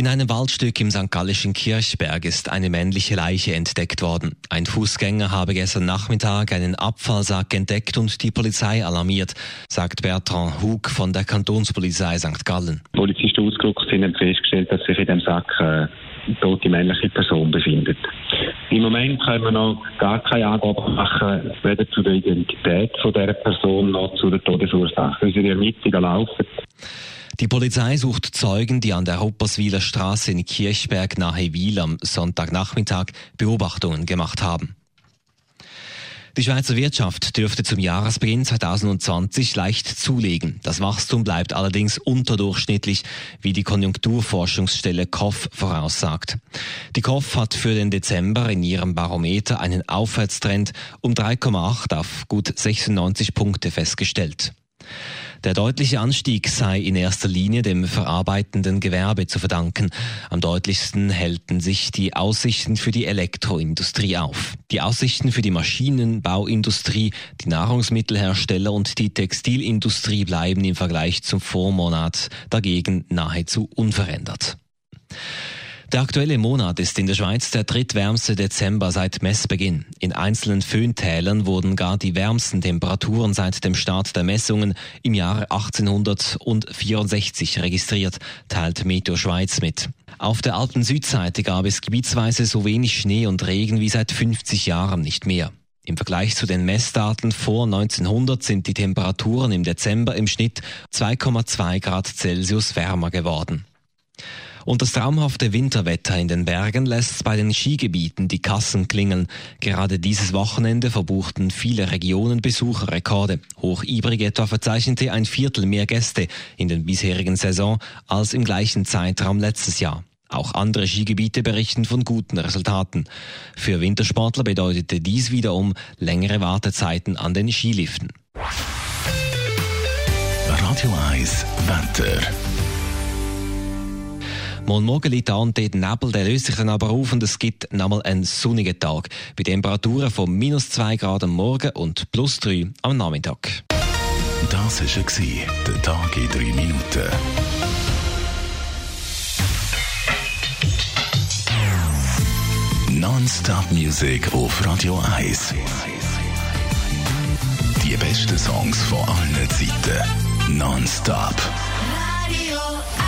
In einem Waldstück im St. Gallischen Kirchberg ist eine männliche Leiche entdeckt worden. Ein Fußgänger habe gestern Nachmittag einen Abfallsack entdeckt und die Polizei alarmiert, sagt Bertrand Hug von der Kantonspolizei St. Gallen. Polizisten ausgerückt sind und festgestellt, dass sich in dem Sack äh, eine tote männliche Person befindet. Im Moment können wir noch gar keine Angaben machen, weder zu der Identität von dieser Person noch zu der Todesursache. Unsere Ermittlungen laufen. Die Polizei sucht Zeugen, die an der Hopperswiler Straße in Kirchberg nahe Wiel am Sonntagnachmittag Beobachtungen gemacht haben. Die Schweizer Wirtschaft dürfte zum Jahresbeginn 2020 leicht zulegen. Das Wachstum bleibt allerdings unterdurchschnittlich, wie die Konjunkturforschungsstelle KOF voraussagt. Die KOF hat für den Dezember in ihrem Barometer einen Aufwärtstrend um 3,8 auf gut 96 Punkte festgestellt. Der deutliche Anstieg sei in erster Linie dem verarbeitenden Gewerbe zu verdanken. Am deutlichsten hellten sich die Aussichten für die Elektroindustrie auf. Die Aussichten für die Maschinenbauindustrie, die Nahrungsmittelhersteller und die Textilindustrie bleiben im Vergleich zum Vormonat dagegen nahezu unverändert. Der aktuelle Monat ist in der Schweiz der drittwärmste Dezember seit Messbeginn. In einzelnen Föhntälern wurden gar die wärmsten Temperaturen seit dem Start der Messungen im Jahre 1864 registriert, teilt Meteo Schweiz mit. Auf der alten Südseite gab es gebietsweise so wenig Schnee und Regen wie seit 50 Jahren nicht mehr. Im Vergleich zu den Messdaten vor 1900 sind die Temperaturen im Dezember im Schnitt 2,2 Grad Celsius wärmer geworden. Und das traumhafte Winterwetter in den Bergen lässt bei den Skigebieten die Kassen klingeln. Gerade dieses Wochenende verbuchten viele Regionen Besucherrekorde. Hochibrig etwa verzeichnete ein Viertel mehr Gäste in den bisherigen Saison als im gleichen Zeitraum letztes Jahr. Auch andere Skigebiete berichten von guten Resultaten. Für Wintersportler bedeutete dies wiederum längere Wartezeiten an den Skiliften. Radio 1, Wetter. Morgen Morgen liegt an dort Nebel, der löst sich dann aber auf und es gibt nochmal einen sonnigen Tag. Bei Temperaturen von minus 2 Grad am Morgen und plus 3 am Nachmittag. Das war der Tag in 3 Minuten. Non-Stop Music auf Radio 1. Die besten Songs von allen Zeiten. Non-Stop. Radio 1.